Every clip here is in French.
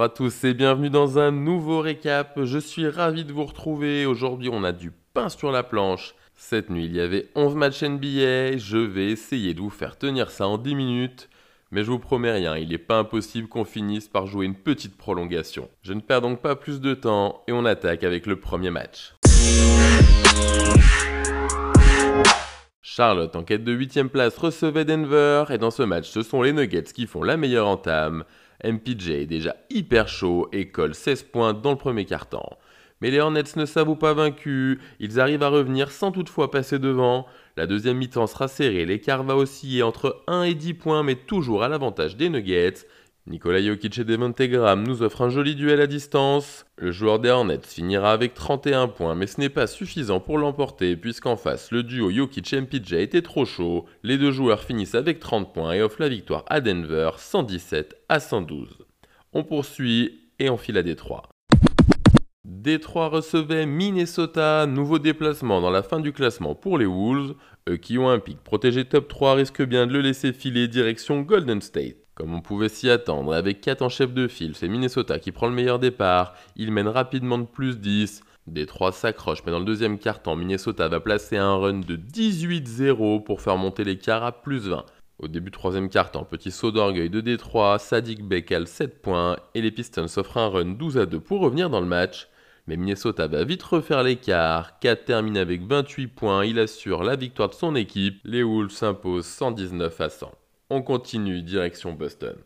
Bonjour à tous et bienvenue dans un nouveau récap. Je suis ravi de vous retrouver. Aujourd'hui, on a du pain sur la planche. Cette nuit, il y avait 11 matchs NBA. Je vais essayer de vous faire tenir ça en 10 minutes. Mais je vous promets rien, il n'est pas impossible qu'on finisse par jouer une petite prolongation. Je ne perds donc pas plus de temps et on attaque avec le premier match. Charlotte, en quête de 8ème place, recevait Denver, et dans ce match, ce sont les Nuggets qui font la meilleure entame. MPJ est déjà hyper chaud et colle 16 points dans le premier quart-temps. Mais les Hornets ne s'avouent pas vaincus, ils arrivent à revenir sans toutefois passer devant. La deuxième mi-temps sera serrée, l'écart va osciller entre 1 et 10 points, mais toujours à l'avantage des Nuggets. Nicolas Jokic et Devonte Graham nous offrent un joli duel à distance. Le joueur des Hornets finira avec 31 points, mais ce n'est pas suffisant pour l'emporter, puisqu'en face, le duo Jokic-MPJ était trop chaud. Les deux joueurs finissent avec 30 points et offrent la victoire à Denver, 117 à 112. On poursuit et on file à Détroit. Détroit recevait Minnesota, nouveau déplacement dans la fin du classement pour les Wolves. Eux qui ont un pic protégé top 3 risquent bien de le laisser filer direction Golden State. Comme on pouvait s'y attendre, avec 4 en chef de file, c'est Minnesota qui prend le meilleur départ. Il mène rapidement de plus 10. Détroit s'accroche, mais dans le deuxième quart-temps, Minnesota va placer un run de 18-0 pour faire monter l'écart à plus 20. Au début troisième quart-temps, petit saut d'orgueil de Détroit, Sadik Bekal 7 points et les Pistons s'offrent un run 12 à 2 pour revenir dans le match. Mais Minnesota va vite refaire l'écart. 4 termine avec 28 points. Il assure la victoire de son équipe. Les Wolves s'imposent 119 à 100. On continue direction Boston.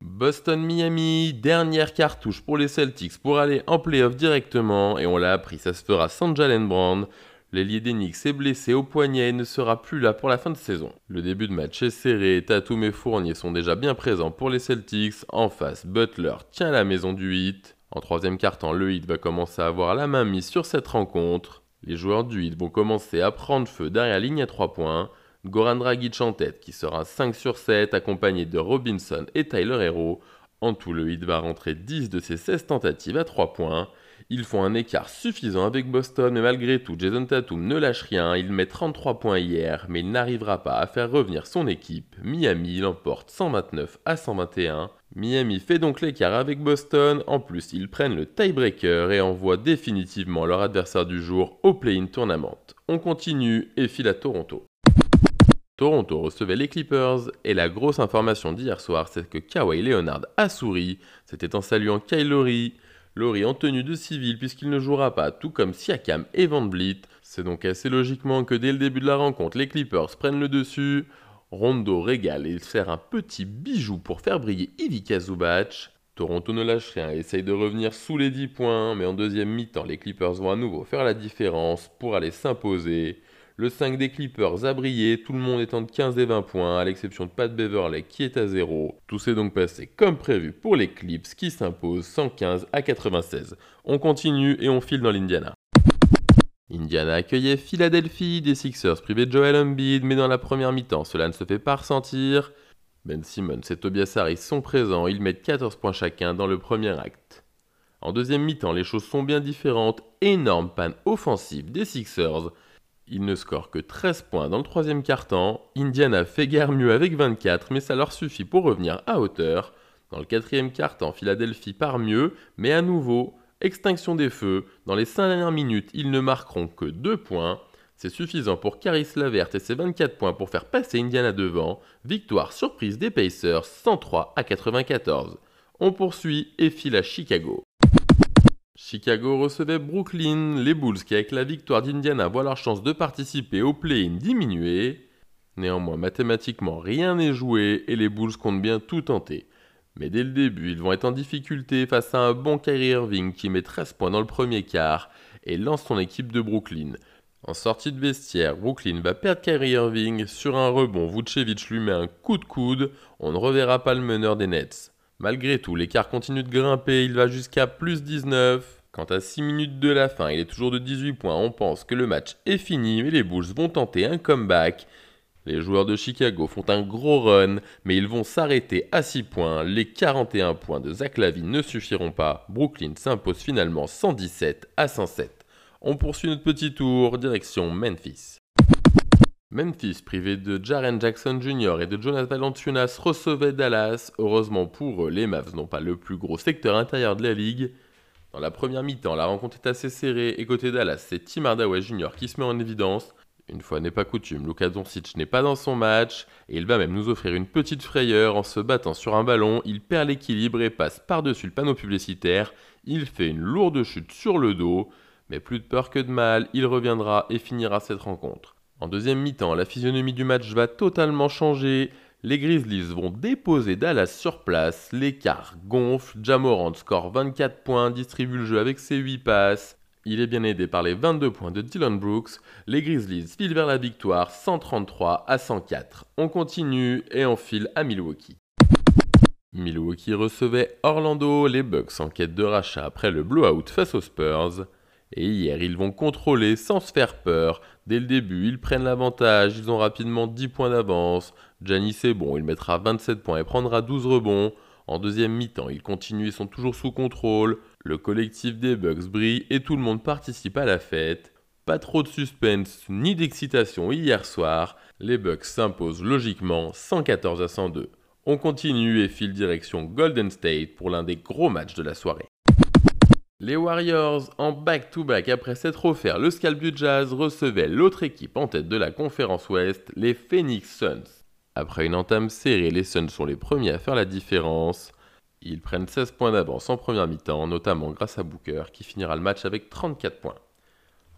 Boston-Miami, dernière cartouche pour les Celtics pour aller en playoff directement. Et on l'a appris, ça se fera sans Jalen Brand. L'ailier d'Enix est blessé au poignet et ne sera plus là pour la fin de saison. Le début de match est serré, Tatum et Fournier sont déjà bien présents pour les Celtics. En face, Butler tient la maison du 8. En troisième quart-temps, le Heat va commencer à avoir la main mise sur cette rencontre. Les joueurs du Heat vont commencer à prendre feu derrière la ligne à 3 points. Goran Dragic en tête qui sera 5 sur 7 accompagné de Robinson et Tyler Hero. En tout, le Heat va rentrer 10 de ses 16 tentatives à 3 points. Ils font un écart suffisant avec Boston, mais malgré tout, Jason Tatum ne lâche rien. Il met 33 points hier, mais il n'arrivera pas à faire revenir son équipe. Miami l'emporte 129 à 121. Miami fait donc l'écart avec Boston. En plus, ils prennent le tiebreaker et envoient définitivement leur adversaire du jour au play-in tournament. On continue et file à Toronto. Toronto recevait les Clippers et la grosse information d'hier soir, c'est que Kawhi Leonard a souri. C'était en saluant Kyle Lowry. Lowry en tenue de civil puisqu'il ne jouera pas, tout comme Siakam et Van Vliet. C'est donc assez logiquement que dès le début de la rencontre, les Clippers prennent le dessus. Rondo régale et sert un petit bijou pour faire briller Ivica Zubac. Toronto ne lâche rien et essaye de revenir sous les 10 points, mais en deuxième mi-temps, les Clippers vont à nouveau faire la différence pour aller s'imposer. Le 5 des Clippers a brillé, tout le monde étant de 15 et 20 points, à l'exception de Pat Beverley qui est à 0. Tout s'est donc passé comme prévu pour les Clips qui s'imposent 115 à 96. On continue et on file dans l'Indiana. Indiana accueillait Philadelphie, des Sixers privés de Joel Embiid, mais dans la première mi-temps, cela ne se fait pas ressentir. Ben Simmons et Tobias Harris sont présents, ils mettent 14 points chacun dans le premier acte. En deuxième mi-temps, les choses sont bien différentes, énorme panne offensive des Sixers. Ils ne scorent que 13 points dans le troisième quart-temps. Indiana fait guère mieux avec 24, mais ça leur suffit pour revenir à hauteur. Dans le quatrième quart-temps, Philadelphie part mieux, mais à nouveau, extinction des feux. Dans les 5 dernières minutes, ils ne marqueront que 2 points. C'est suffisant pour Caris Lavert et ses 24 points pour faire passer Indiana devant. Victoire surprise des Pacers 103 à 94. On poursuit et file à Chicago. Chicago recevait Brooklyn, les Bulls qui avec la victoire d'Indiana voient leur chance de participer au play-in diminuer. Néanmoins, mathématiquement, rien n'est joué et les Bulls comptent bien tout tenter. Mais dès le début, ils vont être en difficulté face à un bon Kyrie Irving qui met 13 points dans le premier quart et lance son équipe de Brooklyn. En sortie de vestiaire, Brooklyn va perdre Kyrie Irving. Sur un rebond, Vucevic lui met un coup de coude. On ne reverra pas le meneur des Nets. Malgré tout, l'écart continue de grimper, il va jusqu'à plus 19. Quant à 6 minutes de la fin, il est toujours de 18 points. On pense que le match est fini, mais les Bulls vont tenter un comeback. Les joueurs de Chicago font un gros run, mais ils vont s'arrêter à 6 points. Les 41 points de Zach Lavine ne suffiront pas. Brooklyn s'impose finalement 117 à 107. On poursuit notre petit tour, direction Memphis. Memphis, privé de Jaren Jackson Jr. et de Jonas Valanciunas, recevait Dallas. Heureusement pour eux, les Mavs n'ont pas le plus gros secteur intérieur de la ligue. Dans la première mi-temps, la rencontre est assez serrée et côté Dallas, c'est Tim Hardaway Jr. qui se met en évidence. Une fois n'est pas coutume, Luka Doncic n'est pas dans son match et il va même nous offrir une petite frayeur en se battant sur un ballon. Il perd l'équilibre et passe par-dessus le panneau publicitaire. Il fait une lourde chute sur le dos, mais plus de peur que de mal, il reviendra et finira cette rencontre. En deuxième mi-temps, la physionomie du match va totalement changer. Les Grizzlies vont déposer Dallas sur place, l'écart gonfle, Jamorant score 24 points, distribue le jeu avec ses 8 passes. Il est bien aidé par les 22 points de Dylan Brooks. Les Grizzlies filent vers la victoire 133 à 104. On continue et on file à Milwaukee. Milwaukee recevait Orlando, les Bucks en quête de rachat après le blowout face aux Spurs. Et hier, ils vont contrôler sans se faire peur. Dès le début, ils prennent l'avantage, ils ont rapidement 10 points d'avance. Giannis est bon, il mettra 27 points et prendra 12 rebonds. En deuxième mi-temps, ils continuent et sont toujours sous contrôle. Le collectif des Bucks brille et tout le monde participe à la fête. Pas trop de suspense ni d'excitation hier soir. Les Bucks s'imposent logiquement 114 à 102. On continue et file direction Golden State pour l'un des gros matchs de la soirée. Les Warriors, en back-to-back après s'être offert le scalp du Jazz, recevaient l'autre équipe en tête de la conférence Ouest, les Phoenix Suns. Après une entame serrée, les Suns sont les premiers à faire la différence. Ils prennent 16 points d'avance en première mi-temps, notamment grâce à Booker qui finira le match avec 34 points.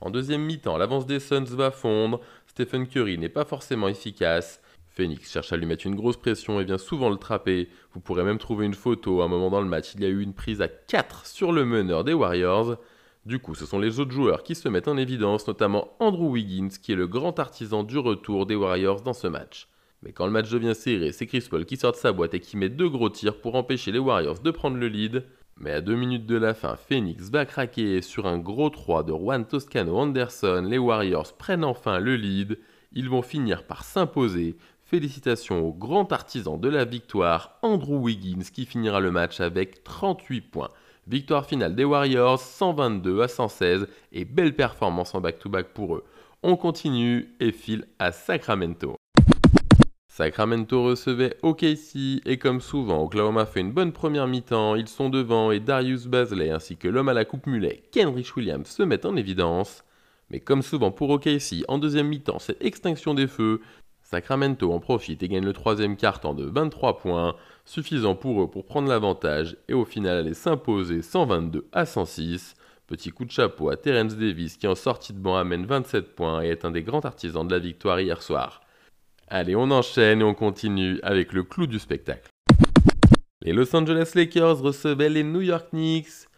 En deuxième mi-temps, l'avance des Suns va fondre, Stephen Curry n'est pas forcément efficace, Phoenix cherche à lui mettre une grosse pression et vient souvent le trapper. Vous pourrez même trouver une photo. À un moment dans le match, il y a eu une prise à 4 sur le meneur des Warriors. Du coup, ce sont les autres joueurs qui se mettent en évidence, notamment Andrew Wiggins, qui est le grand artisan du retour des Warriors dans ce match. Mais quand le match devient serré, c'est Chris Paul qui sort de sa boîte et qui met deux gros tirs pour empêcher les Warriors de prendre le lead. Mais à deux minutes de la fin, Phoenix va craquer sur un gros 3 de Juan Toscano Anderson. Les Warriors prennent enfin le lead. Ils vont finir par s'imposer. Félicitations au grand artisan de la victoire, Andrew Wiggins, qui finira le match avec 38 points. Victoire finale des Warriors, 122 à 116, et belle performance en back-to-back pour eux. On continue et file à Sacramento. Sacramento recevait OKC et comme souvent, Oklahoma fait une bonne première mi-temps, ils sont devant et Darius Bazley ainsi que l'homme à la coupe mulet, Kenrich Williams, se mettent en évidence. Mais comme souvent pour OKC, en deuxième mi-temps, c'est extinction des feux, Sacramento en profite et gagne le troisième quart-temps de 23 points, suffisant pour eux pour prendre l'avantage et au final aller s'imposer 122 à 106. Petit coup de chapeau à Terence Davis qui en sortie de banc amène 27 points et est un des grands artisans de la victoire hier soir. Allez, on enchaîne et on continue avec le clou du spectacle. Les Los Angeles Lakers recevaient les New York Knicks.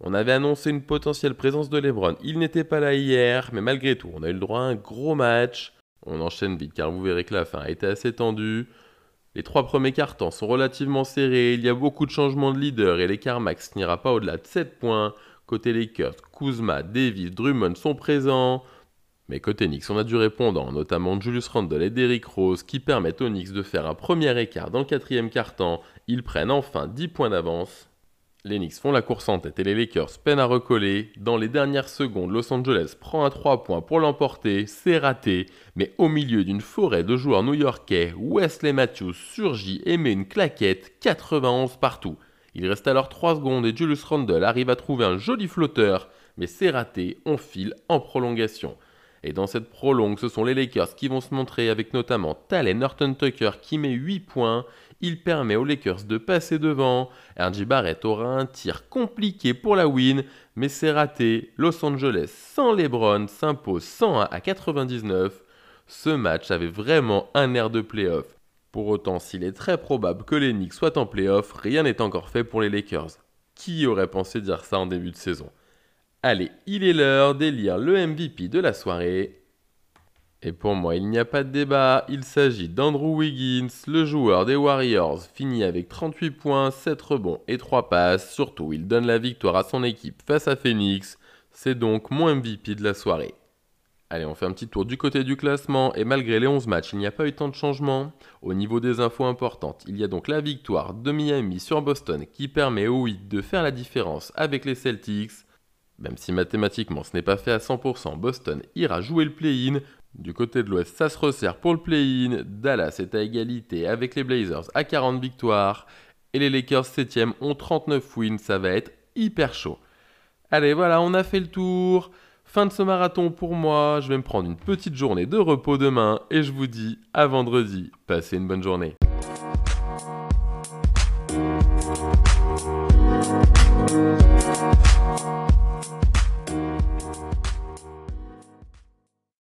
On avait annoncé une potentielle présence de LeBron. Il n'était pas là hier, mais malgré tout, on a eu le droit à un gros match. On enchaîne vite car vous verrez que la fin a été assez tendue. Les trois premiers cartons sont relativement serrés, il y a beaucoup de changements de leader et l'écart max n'ira pas au-delà de 7 points. Côté Lakers, Kuzma, Davis, Drummond sont présents. Mais côté Knicks, on a du répondant, notamment Julius Randle et Derrick Rose, qui permettent aux Knicks de faire un premier écart dans le quatrième quart-temps. Ils prennent enfin 10 points d'avance. Les Knicks font la course en tête et les Lakers peinent à recoller. Dans les dernières secondes, Los Angeles prend un 3 points pour l'emporter, c'est raté, mais au milieu d'une forêt de joueurs new-yorkais, Wesley Matthews surgit et met une claquette 91 partout. Il reste alors 3 secondes et Julius Randle arrive à trouver un joli flotteur, mais c'est raté, on file en prolongation. Et dans cette prolongue, ce sont les Lakers qui vont se montrer avec notamment Talen Norton Tucker qui met 8 points il permet aux Lakers de passer devant. RJ Barrett aura un tir compliqué pour la win, mais c'est raté. Los Angeles sans LeBron s'impose 101 à 99. Ce match avait vraiment un air de playoff. Pour autant, s'il est très probable que les Knicks soient en playoff, rien n'est encore fait pour les Lakers. Qui aurait pensé dire ça en début de saison? Allez, il est l'heure d'élire le MVP de la soirée. Et pour moi, il n'y a pas de débat, il s'agit d'Andrew Wiggins, le joueur des Warriors, fini avec 38 points, 7 rebonds et 3 passes. Surtout, il donne la victoire à son équipe face à Phoenix. C'est donc mon MVP de la soirée. Allez, on fait un petit tour du côté du classement, et malgré les 11 matchs, il n'y a pas eu tant de changements. Au niveau des infos importantes, il y a donc la victoire de Miami sur Boston qui permet au 8 de faire la différence avec les Celtics. Même si mathématiquement ce n'est pas fait à 100%, Boston ira jouer le play-in, Du côté de l'Ouest, ça se resserre pour le play-in. Dallas est à égalité avec les Blazers à 40 victoires. Et les Lakers 7ème ont 39 wins. Ça va être hyper chaud. Allez, voilà, on a fait le tour. Fin de ce marathon pour moi. Je vais me prendre une petite journée de repos demain. Et je vous dis à vendredi. Passez une bonne journée.